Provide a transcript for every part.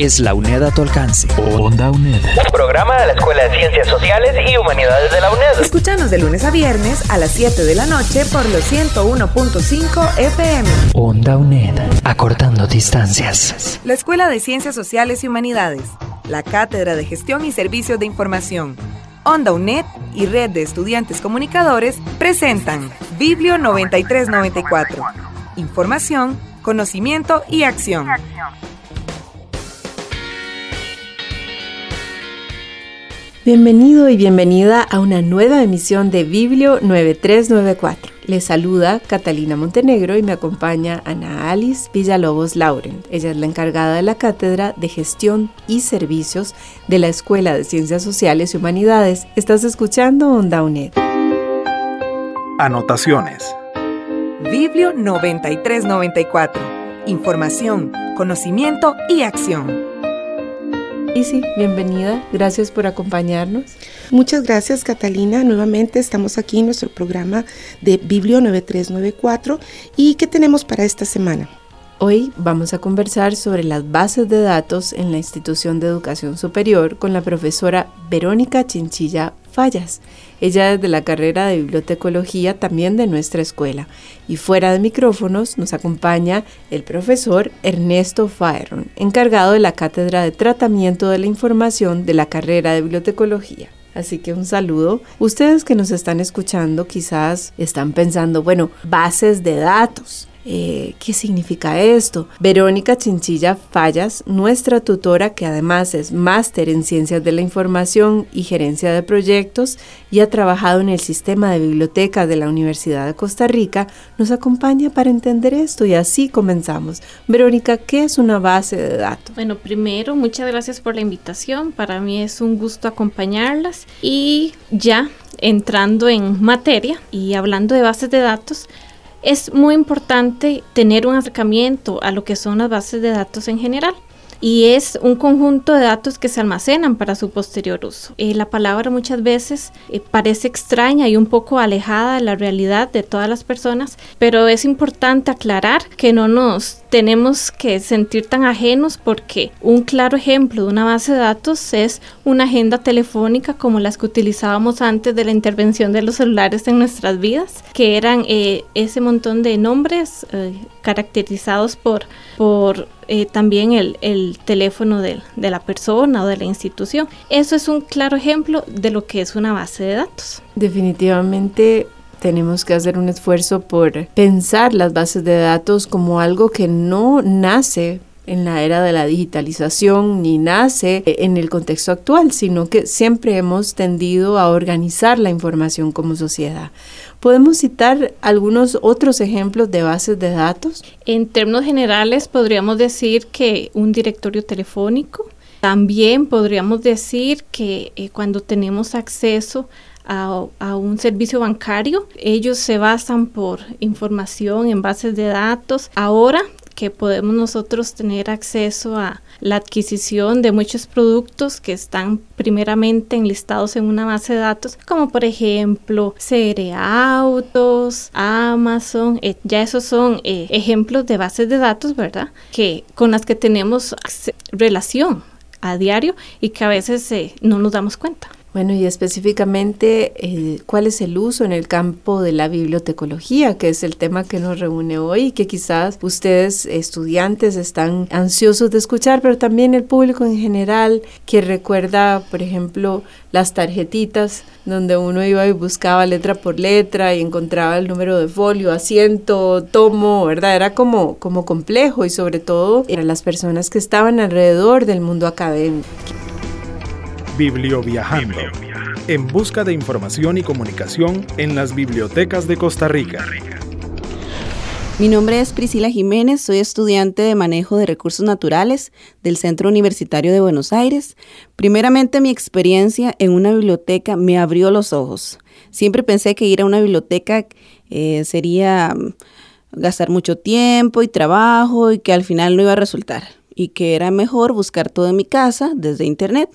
es la UNED a tu alcance. Onda UNED. Un programa de la Escuela de Ciencias Sociales y Humanidades de la UNED. Escuchanos de lunes a viernes a las 7 de la noche por los 101.5 FM. Onda UNED. Acortando distancias. La Escuela de Ciencias Sociales y Humanidades. La Cátedra de Gestión y Servicios de Información. Onda UNED y Red de Estudiantes Comunicadores presentan Biblio 9394. Información, conocimiento y acción. Bienvenido y bienvenida a una nueva emisión de Biblio 9394. Les saluda Catalina Montenegro y me acompaña Ana Alice Villalobos Lauren. Ella es la encargada de la Cátedra de Gestión y Servicios de la Escuela de Ciencias Sociales y Humanidades. Estás escuchando Onda UNED. Anotaciones. Biblio 9394. Información, conocimiento y acción. Sí, bienvenida. Gracias por acompañarnos. Muchas gracias Catalina. Nuevamente estamos aquí en nuestro programa de Biblio 9394. ¿Y qué tenemos para esta semana? Hoy vamos a conversar sobre las bases de datos en la institución de educación superior con la profesora Verónica Chinchilla Fallas. Ella es de la carrera de bibliotecología también de nuestra escuela. Y fuera de micrófonos nos acompaña el profesor Ernesto Faeron, encargado de la cátedra de tratamiento de la información de la carrera de bibliotecología. Así que un saludo. Ustedes que nos están escuchando quizás están pensando, bueno, bases de datos. Eh, ¿Qué significa esto? Verónica Chinchilla Fallas, nuestra tutora que además es máster en Ciencias de la Información y Gerencia de Proyectos y ha trabajado en el sistema de bibliotecas de la Universidad de Costa Rica, nos acompaña para entender esto y así comenzamos. Verónica, ¿qué es una base de datos? Bueno, primero, muchas gracias por la invitación. Para mí es un gusto acompañarlas y ya entrando en materia y hablando de bases de datos, es muy importante tener un acercamiento a lo que son las bases de datos en general y es un conjunto de datos que se almacenan para su posterior uso. Eh, la palabra muchas veces eh, parece extraña y un poco alejada de la realidad de todas las personas, pero es importante aclarar que no nos tenemos que sentir tan ajenos porque un claro ejemplo de una base de datos es una agenda telefónica como las que utilizábamos antes de la intervención de los celulares en nuestras vidas, que eran eh, ese montón de nombres caracterizados por, por eh, también el, el teléfono de, de, la persona o de la institución. Eso es un claro ejemplo de lo que es una base de datos. Definitivamente tenemos que hacer un esfuerzo por pensar las bases de datos como algo que no nace en la era de la digitalización ni nace en el contexto actual, sino que siempre hemos tendido a organizar la información como sociedad. ¿Podemos citar algunos otros ejemplos de bases de datos? En términos generales, podríamos decir que un directorio telefónico. También podríamos decir que eh, cuando tenemos acceso a, un servicio bancario, ellos se basan por información en bases de datos. Ahora que podemos nosotros tener acceso a la adquisición de muchos productos que están primeramente enlistados en una base de datos, como por ejemplo CR Autos, Amazon, eh, ya esos son eh, ejemplos de bases de datos, ¿verdad? Que con las que tenemos relación a diario y que a veces eh, no nos damos cuenta. Bueno, y específicamente, eh, ¿cuál es el uso en el campo de la bibliotecología, que es el tema que nos reúne hoy y que quizás ustedes, estudiantes, están ansiosos de escuchar, pero también el público en general, que recuerda, por ejemplo, las tarjetitas donde uno iba y buscaba letra por letra y encontraba el número de folio, asiento, tomo, ¿verdad? Era como, como complejo y sobre todo para las personas que estaban alrededor del mundo académico. Biblioviajando. En busca de información y comunicación en las bibliotecas de Costa Rica. Mi nombre es Priscila Jiménez, soy estudiante de manejo de recursos naturales del Centro Universitario de Buenos Aires. Primeramente mi experiencia en una biblioteca me abrió los ojos. Siempre pensé que ir a una biblioteca eh, sería mm, gastar mucho tiempo y trabajo y que al final no iba a resultar y que era mejor buscar todo en mi casa desde internet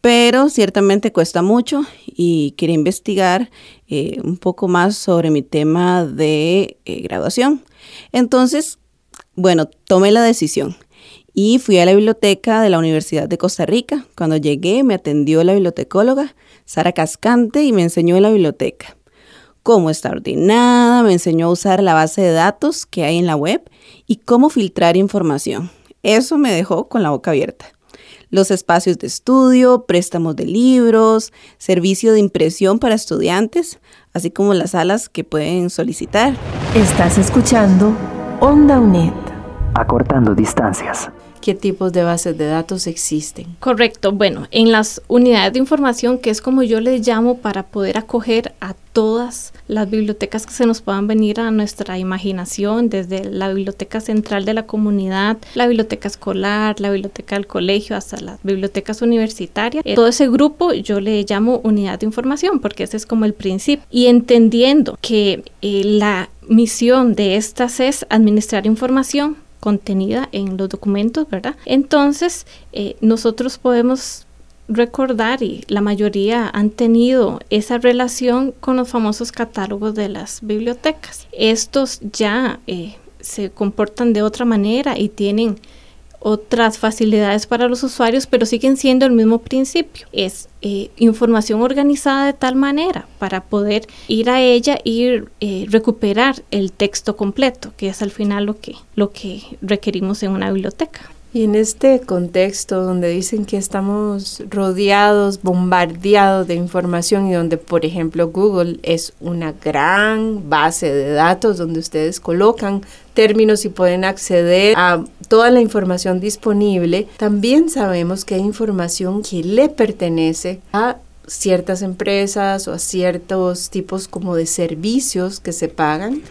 pero ciertamente cuesta mucho y quería investigar eh, un poco más sobre mi tema de eh, graduación. Entonces, bueno, tomé la decisión y fui a la biblioteca de la Universidad de Costa Rica. Cuando llegué me atendió la bibliotecóloga Sara Cascante y me enseñó en la biblioteca cómo está ordenada, me enseñó a usar la base de datos que hay en la web y cómo filtrar información. Eso me dejó con la boca abierta los espacios de estudio, préstamos de libros, servicio de impresión para estudiantes, así como las salas que pueden solicitar. Estás escuchando Onda UNED. Acortando distancias qué tipos de bases de datos existen. Correcto, bueno, en las unidades de información, que es como yo les llamo para poder acoger a todas las bibliotecas que se nos puedan venir a nuestra imaginación, desde la biblioteca central de la comunidad, la biblioteca escolar, la biblioteca del colegio, hasta las bibliotecas universitarias. Eh, todo ese grupo yo le llamo unidad de información porque ese es como el principio. Y entendiendo que eh, la misión de estas es administrar información, contenida en los documentos, ¿verdad? Entonces, eh, nosotros podemos recordar y la mayoría han tenido esa relación con los famosos catálogos de las bibliotecas. Estos ya eh, se comportan de otra manera y tienen otras facilidades para los usuarios, pero siguen siendo el mismo principio. Es eh, información organizada de tal manera para poder ir a ella y eh, recuperar el texto completo, que es al final lo que, lo que requerimos en una biblioteca. Y en este contexto donde dicen que estamos rodeados, bombardeados de información y donde, por ejemplo, Google es una gran base de datos donde ustedes colocan términos y pueden acceder a toda la información disponible, también sabemos que hay información que le pertenece a ciertas empresas o a ciertos tipos como de servicios que se pagan.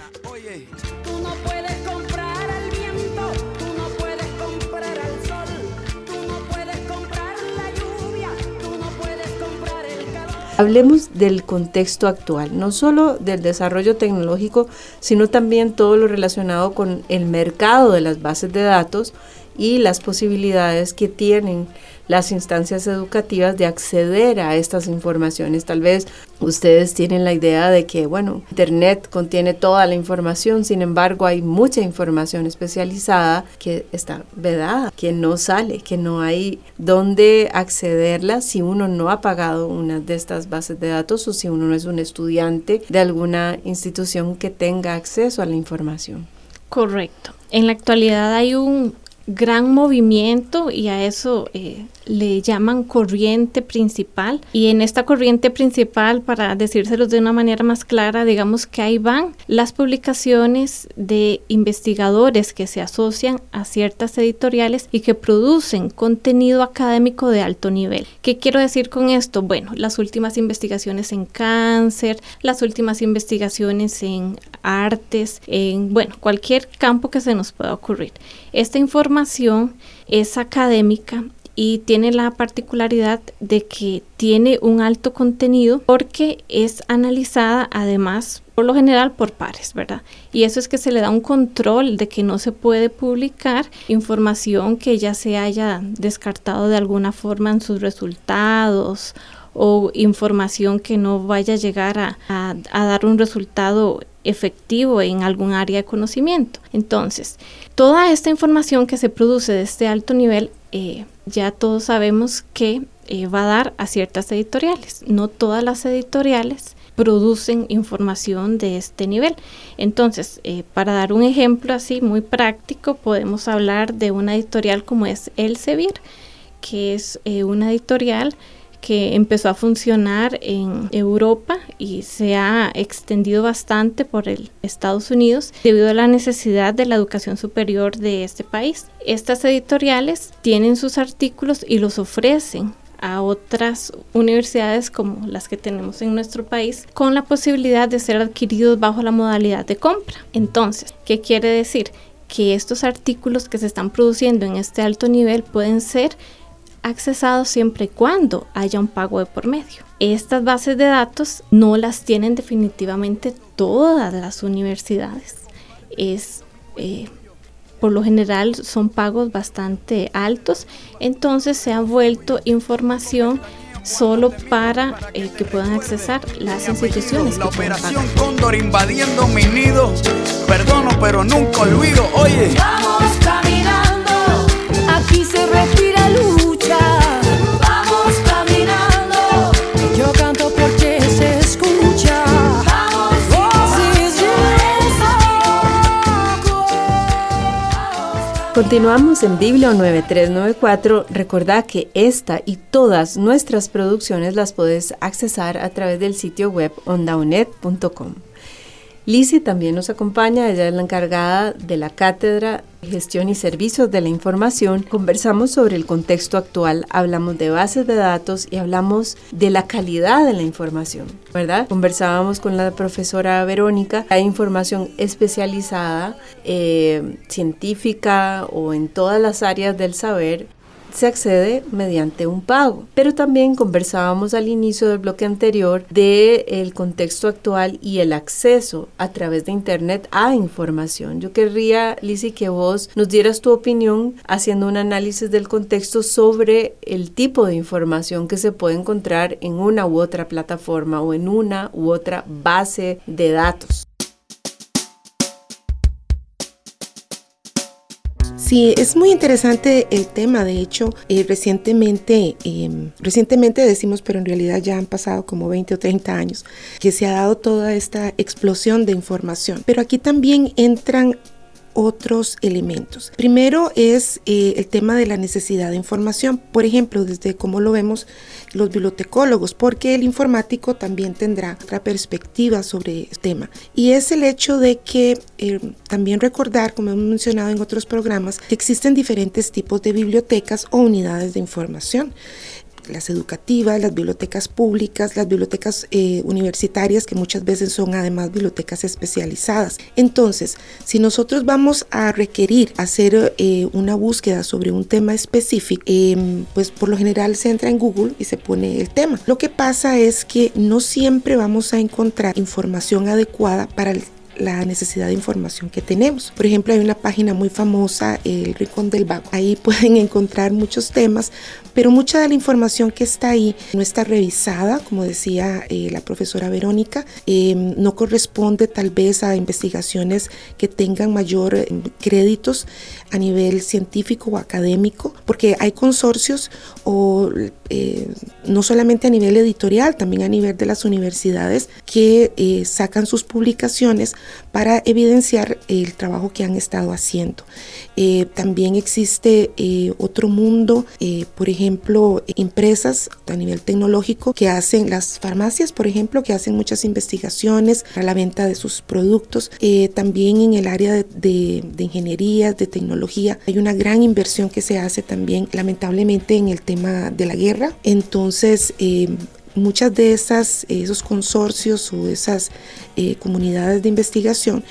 Hablemos del contexto actual, no solo del desarrollo tecnológico, sino también todo lo relacionado con el mercado de las bases de datos y las posibilidades que tienen las instancias educativas de acceder a estas informaciones. Tal vez ustedes tienen la idea de que, bueno, Internet contiene toda la información, sin embargo hay mucha información especializada que está vedada, que no sale, que no hay dónde accederla si uno no ha pagado una de estas bases de datos o si uno no es un estudiante de alguna institución que tenga acceso a la información. Correcto. En la actualidad hay un gran movimiento y a eso eh, le llaman corriente principal. Y en esta corriente principal, para decírselos de una manera más clara, digamos que ahí van las publicaciones de investigadores que se asocian a ciertas editoriales y que producen contenido académico de alto nivel. ¿Qué quiero decir con esto? Bueno, las últimas investigaciones en cáncer, las últimas investigaciones en artes, en, bueno, cualquier campo que se nos pueda ocurrir. Esta información es académica y tiene la particularidad de que tiene un alto contenido porque es analizada además por lo general por pares, ¿verdad? Y eso es que se le da un control de que no se puede publicar información que ya se haya descartado de alguna forma en sus resultados o información que no vaya a llegar a, dar un resultado efectivo en algún área de conocimiento. Entonces, toda esta información que se produce de este alto nivel eh, ya todos sabemos que eh, va a dar a ciertas editoriales. No todas las editoriales producen información de este nivel. Entonces, eh, para dar un ejemplo así muy práctico, podemos hablar de una editorial como es Elsevier, que es una editorial que empezó a funcionar en Europa y se ha extendido bastante por el Estados Unidos debido a la necesidad de la educación superior de este país. Estas editoriales tienen sus artículos y los ofrecen a otras universidades como las que tenemos en nuestro país con la posibilidad de ser adquiridos bajo la modalidad de compra. Entonces, ¿Qué quiere decir? Que estos artículos que se están produciendo en este alto nivel pueden ser accesados siempre y cuando haya un pago de por medio. Estas bases de datos no las tienen definitivamente todas las universidades. Es eh, por lo general son pagos bastante altos, entonces se ha vuelto información solo para eh, que puedan accesar las instituciones. La operación Cóndor invadiendo mi nido, perdono pero nunca olvido, oye. Vamos caminando, aquí se Continuamos en Biblio 9394. Recordad que esta y todas nuestras producciones las puedes accesar a través del sitio web ondaunet.com. Lizzie también nos acompaña, ella es la encargada de la cátedra gestión y servicios de la información. Conversamos sobre el contexto actual, hablamos de bases de datos y hablamos de la calidad de la información, ¿verdad? Conversábamos con la profesora Verónica, hay información especializada, eh, científica o en todas las áreas del saber se accede mediante un pago. Pero también conversábamos al inicio del bloque anterior del el contexto actual y el acceso a través de Internet a información. Yo querría, Lizzie, que vos nos dieras tu opinión haciendo un análisis del contexto sobre el tipo de información que se puede encontrar en una u otra plataforma o en una u otra base de datos. Sí, es muy interesante el tema. De hecho, eh, recientemente, eh, recientemente decimos, pero en realidad ya han pasado como 20 o 30 años, que se ha dado toda esta explosión de información. Pero aquí también entran otros elementos. Primero es eh, el tema de la necesidad de información, por ejemplo, desde cómo lo vemos los bibliotecólogos, porque el informático también tendrá otra perspectiva sobre el tema. Y es el hecho de que eh, también recordar, como hemos mencionado en otros programas, que existen diferentes tipos de bibliotecas o unidades de información las educativas, las bibliotecas públicas, las bibliotecas eh, universitarias, que muchas veces son además bibliotecas especializadas. Entonces, si nosotros vamos a requerir hacer eh, una búsqueda sobre un tema específico, em, pues por lo general se entra en Google y se pone el tema. Lo que pasa es que no siempre vamos a encontrar información adecuada para la necesidad de información que tenemos. Por ejemplo, hay una página muy famosa, el Rincón del Vago. Ahí pueden encontrar muchos temas, pero mucha de la información que está ahí no está revisada, como decía eh, la profesora Verónica, em, no corresponde tal vez a investigaciones que tengan mayor em, créditos a nivel científico o académico, porque hay consorcios o eh, no solamente a nivel editorial, también a nivel de las universidades que eh, sacan sus publicaciones para evidenciar el trabajo que han estado haciendo. Eh, también existe otro mundo, por ejemplo, empresas a nivel tecnológico que hacen las farmacias, por ejemplo, que hacen muchas investigaciones para la venta de sus productos. también en el área de, de, de ingeniería, de tecnología, hay una gran inversión que se hace también, lamentablemente, en el tema de la guerra. Entonces, eh, muchas de esas, esos consorcios o esas eh, comunidades de investigación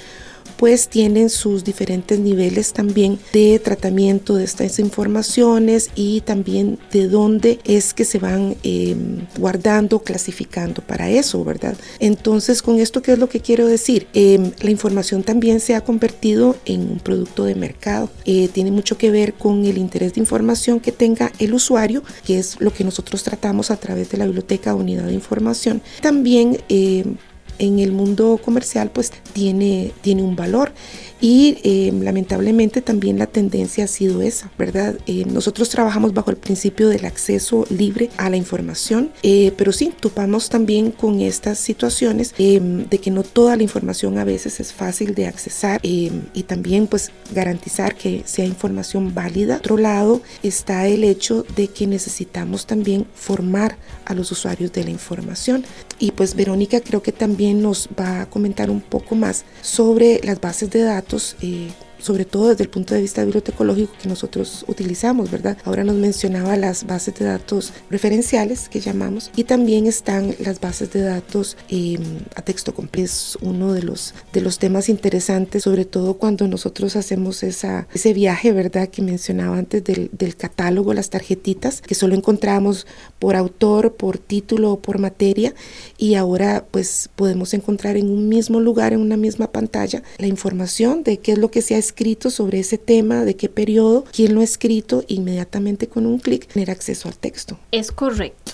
pues tienen sus diferentes niveles también de tratamiento de estas informaciones y también de dónde es que se van em, guardando, clasificando para eso, ¿verdad? Entonces, con esto, ¿qué es lo que quiero decir? Em, la información también se ha convertido en un producto de mercado. Eh, tiene mucho que ver con el interés de información que tenga el usuario, que es lo que nosotros tratamos a través de la biblioteca unidad de información. También em, en el mundo comercial pues tiene, tiene un valor y eh, lamentablemente también la tendencia ha sido esa, ¿verdad? Eh, nosotros trabajamos bajo el principio del acceso libre a la información, eh, pero sí, topamos también con estas situaciones de que no toda la información a veces es fácil de accesar y también pues garantizar que sea información válida. Otro lado está el hecho de que necesitamos también formar a los usuarios de la información y pues Verónica creo que también nos va a comentar un poco más sobre las bases de datos eh, sobre todo desde el punto de vista bibliotecológico que nosotros utilizamos, ¿verdad? Ahora nos mencionaba las bases de datos referenciales que llamamos y también están las bases de datos em, a texto completo. Es uno de los, de los temas interesantes, sobre todo cuando nosotros hacemos esa, ese viaje, ¿verdad? Que mencionaba antes del, del catálogo, las tarjetitas, que solo encontramos por autor, por título o por materia y ahora pues podemos encontrar en un mismo lugar, en una misma pantalla, la información de qué es lo que se ha escrito sobre ese tema, de qué periodo, quién lo ha escrito, inmediatamente con un clic tener acceso al texto. Es correcto.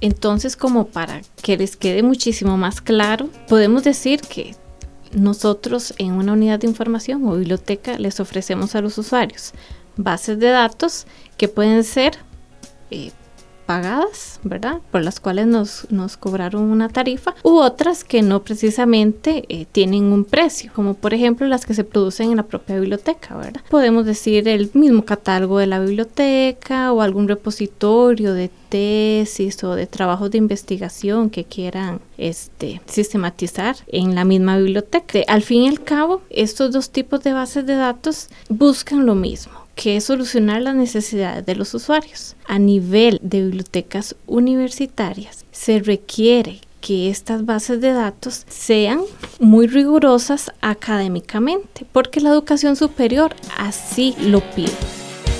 Entonces, como para que les quede muchísimo más claro, podemos decir que nosotros en una unidad de información o biblioteca les ofrecemos a los usuarios bases de datos que pueden ser eh, pagadas, ¿verdad? Por las cuales nos, nos cobraron una tarifa, u otras que no precisamente eh, tienen un precio, como por ejemplo las que se producen en la propia biblioteca, ¿verdad? Podemos decir el mismo catálogo de la biblioteca o algún repositorio de tesis o de trabajos de investigación que quieran este, sistematizar en la misma biblioteca. Al fin y al cabo, estos dos tipos de bases de datos buscan lo mismo que es solucionar las necesidades de los usuarios. A nivel de bibliotecas universitarias se requiere que estas bases de datos sean muy rigurosas académicamente, porque la educación superior así lo pide.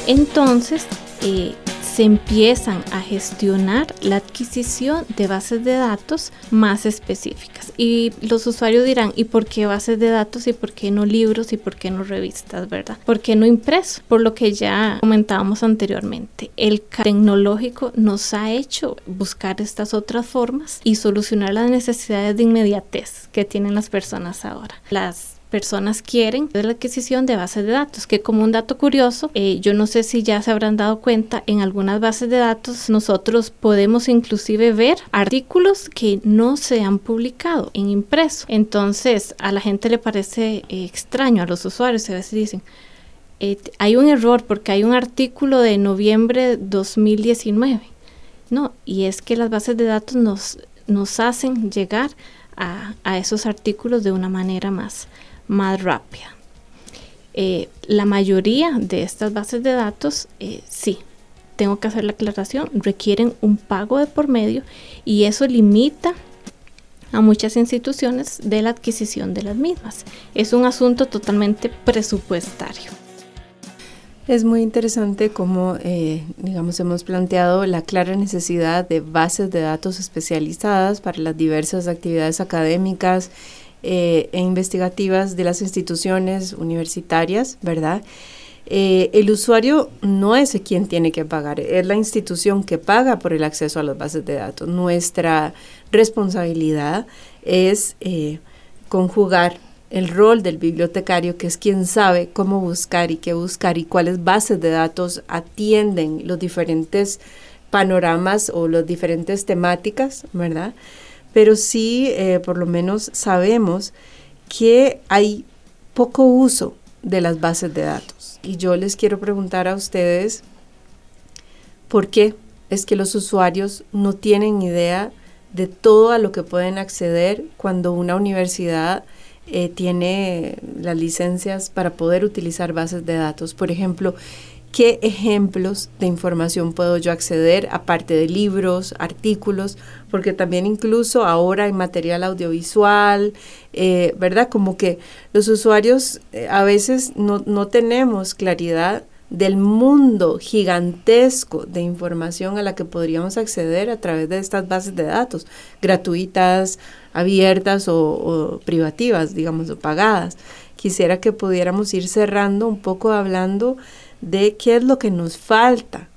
Entonces, eh, se empiezan a gestionar la adquisición de bases de datos más específicas. Y los usuarios dirán, ¿y por qué bases de datos y por qué no libros y por qué no revistas, verdad? ¿Por qué no impreso? Por lo que ya comentábamos anteriormente, el tecnológico nos ha hecho buscar estas otras formas y solucionar las necesidades de inmediatez que tienen las personas ahora. Las personas quieren la adquisición de bases de datos, que como un dato curioso, eh, yo no sé si ya se habrán dado cuenta, en algunas bases de datos nosotros podemos inclusive ver artículos que no se han publicado en impreso. Entonces a la gente le parece eh, extraño, a los usuarios a veces dicen, eh, hay un error porque hay un artículo de noviembre 2019. No, y es que las bases de datos nos, nos hacen llegar a, a esos artículos de una manera más, más rápida. Eh, la mayoría de estas bases de datos, eh, sí, tengo que hacer la aclaración, requieren un pago de por medio y eso limita a muchas instituciones de la adquisición de las mismas. Es un asunto totalmente presupuestario. Es muy interesante cómo, eh, digamos, hemos planteado la clara necesidad de bases de datos especializadas para las diversas actividades académicas eh, e investigativas de las instituciones universitarias, ¿verdad? Eh, el usuario no es quien tiene que pagar, es la institución que paga por el acceso a las bases de datos. Nuestra responsabilidad es eh, conjugar el rol del bibliotecario, que es quien sabe cómo buscar y qué buscar y cuáles bases de datos atienden los diferentes panoramas o las diferentes temáticas, ¿verdad? Pero sí eh, por lo menos sabemos que hay poco uso de las bases de datos. Y yo les quiero preguntar a ustedes por qué es que los usuarios no tienen idea de todo a lo que pueden acceder cuando una universidad eh, tiene las licencias para poder utilizar bases de datos. Por ejemplo, ¿qué ejemplos de información puedo yo acceder aparte de libros, artículos? porque también incluso ahora en material audiovisual, eh, ¿verdad? Como que los usuarios eh, a veces no, no tenemos claridad del mundo gigantesco de información a la que podríamos acceder a través de estas bases de datos, gratuitas, abiertas o, o, privativas, digamos, o pagadas. Quisiera que pudiéramos ir cerrando un poco hablando de qué es lo que nos falta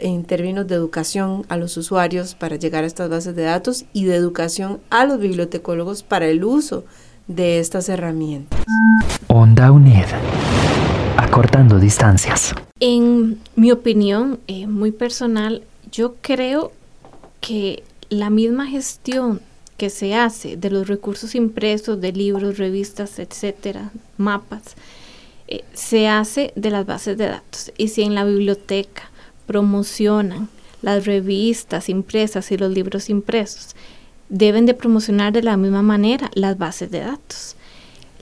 en términos de educación a los usuarios para llegar a estas bases de datos y de educación a los bibliotecólogos para el uso de estas herramientas. Onda UNED. Acortando distancias. En mi opinión eh, muy personal, yo creo que la misma gestión que se hace de los recursos impresos, de libros, revistas, etcétera, mapas, se hace de las bases de datos. Y si en la biblioteca promocionan las revistas impresas y los libros impresos, deben de promocionar de la misma manera las bases de datos.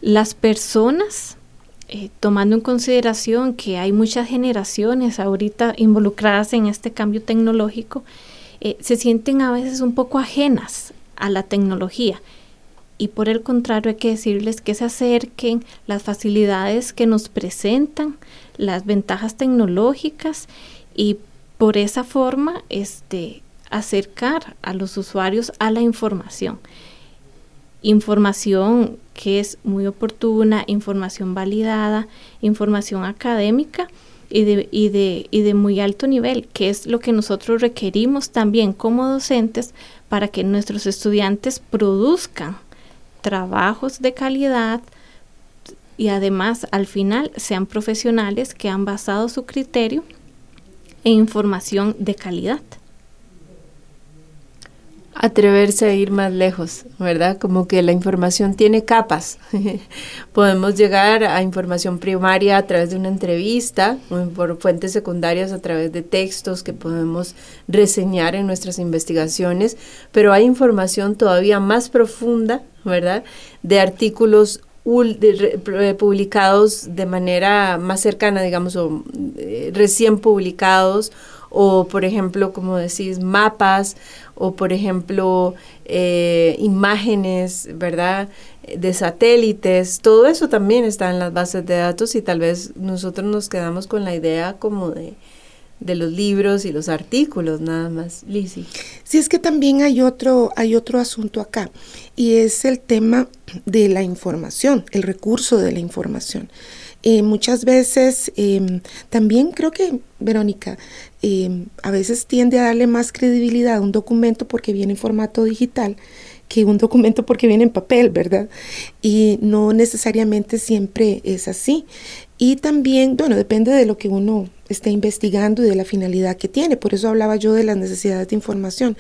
las personas, eh, tomando en consideración que hay muchas generaciones ahorita involucradas en este cambio tecnológico, eh, se sienten a veces un poco ajenas a la tecnología. Y por el contrario hay que decirles que se acerquen las facilidades que nos presentan, las ventajas tecnológicas y por esa forma este, acercar a los usuarios a la información. Información que es muy oportuna, información validada, información académica y de, y de, y de muy alto nivel, que es lo que nosotros requerimos también como docentes para que nuestros estudiantes produzcan trabajos de calidad y además al final sean profesionales que han basado su criterio en información de calidad atreverse a ir más lejos, ¿verdad? Como que la información tiene capas. Podemos llegar a información primaria a través de una entrevista, o por fuentes secundarias a través de textos que podemos reseñar en nuestras investigaciones, pero hay información todavía más profunda, ¿verdad? De artículos publicados de manera más cercana, digamos, o eh, recién publicados o por ejemplo, como decís, mapas o por ejemplo, eh, imágenes, ¿verdad? De satélites, todo eso también está en las bases de datos y tal vez nosotros nos quedamos con la idea como de, de los libros y los artículos nada más, Lizzie. Sí, es que también hay otro, hay otro asunto acá y es el tema de la información, el recurso de la información. Eh, muchas veces em, también creo que, Verónica, em, a veces tiende a darle más credibilidad a un documento porque viene en formato digital que un documento porque viene en papel, ¿verdad? Y no necesariamente siempre es así. Y también, bueno, depende de lo que uno esté investigando y de la finalidad que tiene. Por eso hablaba yo de las necesidades de información.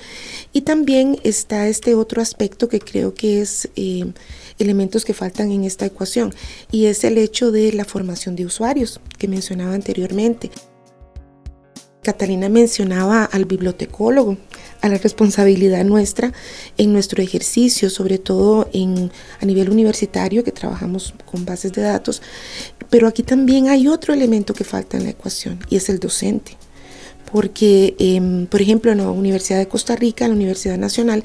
Y también está este otro aspecto que creo que es eh, elementos que faltan en esta ecuación y es el hecho de la formación de usuarios que mencionaba anteriormente. Catalina mencionaba al bibliotecólogo, a la responsabilidad nuestra en nuestro ejercicio, sobre todo en, a nivel universitario, que trabajamos con bases de datos. Pero aquí también hay otro elemento que falta en la ecuación y es el docente porque, em, por ejemplo, en la Universidad de Costa Rica, en la Universidad Nacional,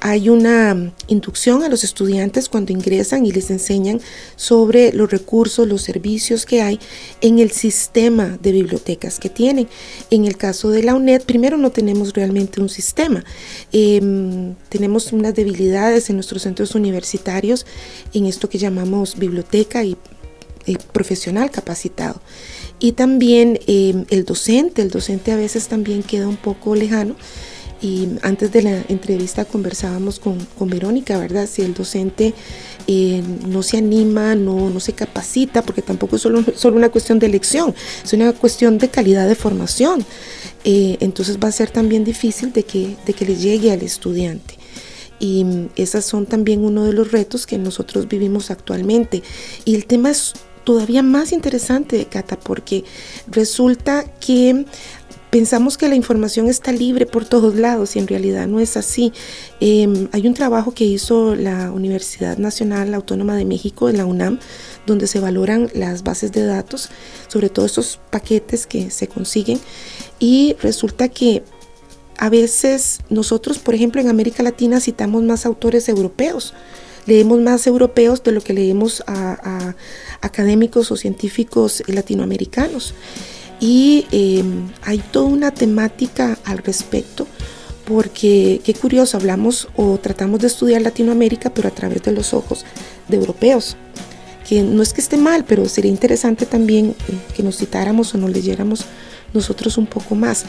hay una inducción a los estudiantes cuando ingresan y les enseñan sobre los recursos, los servicios que hay en el sistema de bibliotecas que tienen. En el caso de la UNED, primero no tenemos realmente un sistema. Em, tenemos unas debilidades en nuestros centros universitarios en esto que llamamos biblioteca y profesional capacitado. Y también em, el docente, el docente a veces también queda un poco lejano. Y antes de la entrevista conversábamos con, con Verónica, ¿verdad? Si el docente eh, no se anima, no, no se capacita, porque tampoco es solo, solo una cuestión de elección, es una cuestión de calidad de formación. Eh, entonces va a ser también difícil de que, de que le llegue al estudiante. Y mm, esos son también uno de los retos que nosotros vivimos actualmente. Y el tema es todavía más interesante, Cata, porque resulta que pensamos que la información está libre por todos lados y en realidad no es así. Em, hay un trabajo que hizo la Universidad Nacional Autónoma de México, la UNAM, donde se valoran las bases de datos, sobre todo esos paquetes que se consiguen, y resulta que a veces nosotros, por ejemplo, en América Latina citamos más autores europeos leemos más europeos de lo que leemos a, académicos o científicos latinoamericanos. Y em, hay toda una temática al respecto, porque qué curioso, hablamos o tratamos de estudiar Latinoamérica, pero a través de los ojos de europeos, que no es que esté mal, pero sería interesante también eh, que nos citáramos o nos leyéramos nosotros un poco más.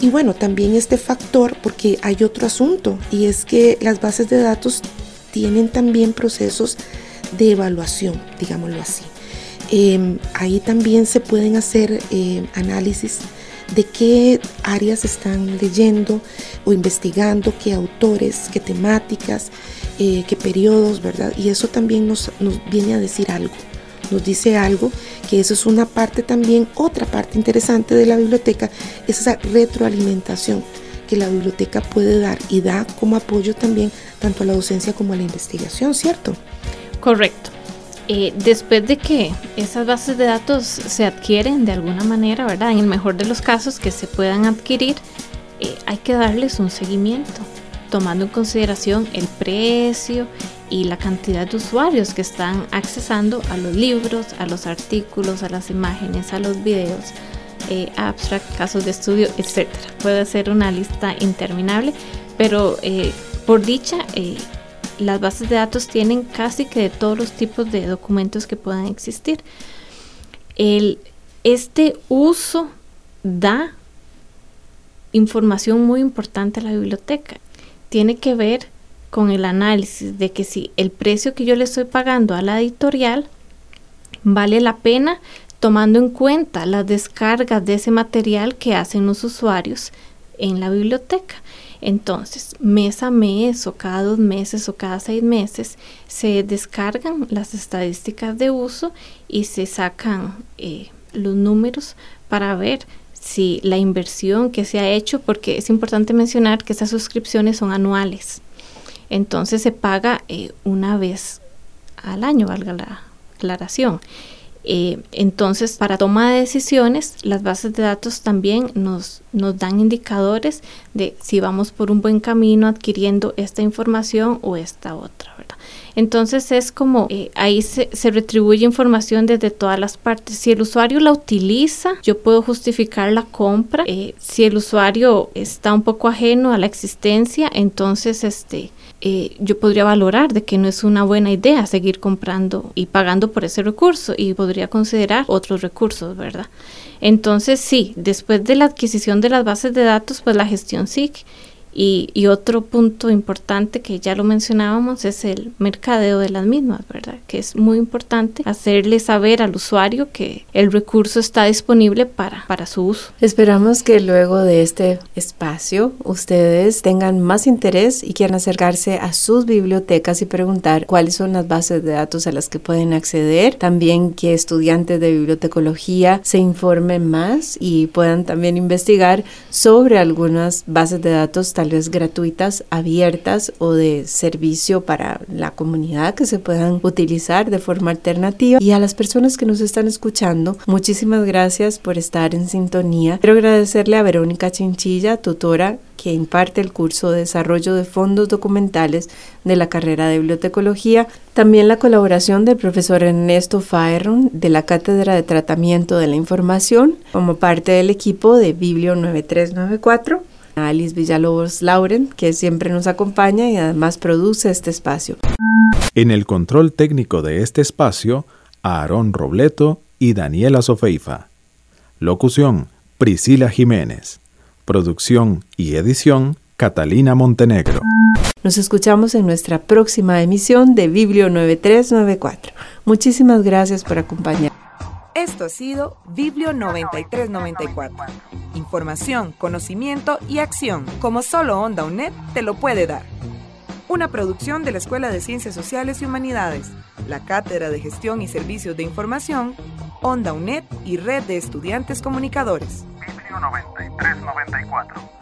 Y bueno, también este factor, porque hay otro asunto, y es que las bases de datos tienen también procesos de evaluación, digámoslo así. Em, ahí también se pueden hacer em, análisis de qué áreas están leyendo o investigando, qué autores, qué temáticas, eh, qué periodos, ¿verdad? Y eso también nos, viene a decir algo, nos dice algo, que eso es una parte también, otra parte interesante de la biblioteca, es esa retroalimentación que la biblioteca puede dar y da como apoyo también tanto a la docencia como a la investigación, ¿cierto? Correcto. Eh, después de que esas bases de datos se adquieren de alguna manera, ¿verdad? En el mejor de los casos que se puedan adquirir, eh, hay que darles un seguimiento, tomando en consideración el precio y la cantidad de usuarios que están accesando a los libros, a los artículos, a las imágenes, a los videos, eh, abstract, casos de estudio, etc. Puede ser una lista interminable, pero por dicha, las bases de datos tienen casi que de todos los tipos de documentos que puedan existir. El, este uso da información muy importante a la biblioteca. Tiene que ver con el análisis de que si el precio que yo le estoy pagando a la editorial vale la pena tomando en cuenta las descargas de ese material que hacen los usuarios en la biblioteca. Entonces, mes a mes o cada dos meses o cada seis meses se descargan las estadísticas de uso y se sacan eh, los números para ver si la inversión que se ha hecho, porque es importante mencionar que esas suscripciones son anuales. Entonces se paga eh, una vez al año, valga la aclaración. Eh, entonces, para toma de decisiones, las bases de datos también nos, nos dan indicadores de si vamos por un buen camino adquiriendo esta información o esta otra, ¿verdad? Entonces es como eh, ahí se, retribuye información desde todas las partes. Si el usuario la utiliza, yo puedo justificar la compra. Eh, si el usuario está un poco ajeno a la existencia, entonces este eh, yo podría valorar de que no es una buena idea seguir comprando y pagando por ese recurso y podría considerar otros recursos, ¿verdad? Entonces sí, después de la adquisición de las bases de datos, pues la gestión SIC y, otro punto importante que ya lo mencionábamos es el mercadeo de las mismas, ¿verdad? Que es muy importante hacerle saber al usuario que el recurso está disponible para, para su uso. Esperamos que luego de este espacio ustedes tengan más interés y quieran acercarse a sus bibliotecas y preguntar cuáles son las bases de datos a las que pueden acceder. También que estudiantes de bibliotecología se informen más y puedan también investigar sobre algunas bases de datos tal vez gratuitas, abiertas o de servicio para la comunidad que se puedan utilizar de forma alternativa. Y a las personas que nos están escuchando, muchísimas gracias por estar en sintonía. Quiero agradecerle a Verónica Chinchilla, tutora que imparte el curso de desarrollo de fondos documentales de la carrera de bibliotecología, también la colaboración del profesor Ernesto Faerron de la Cátedra de Tratamiento de la Información como parte del equipo de Biblio 9394 a Alice Villalobos Lauren, que siempre nos acompaña y además produce este espacio. En el control técnico de este espacio, Aarón Robleto y Daniela Sofeifa. Locución, Priscila Jiménez. Producción y edición, Catalina Montenegro. Nos escuchamos en nuestra próxima emisión de Biblio 9394. Muchísimas gracias por acompañarnos. Esto ha sido Biblio 9394. Información, conocimiento y acción, como solo Onda UNED te lo puede dar. Una producción de la Escuela de Ciencias Sociales y Humanidades, la Cátedra de Gestión y Servicios de Información, Onda UNED y Red de Estudiantes Comunicadores. Biblio 9394.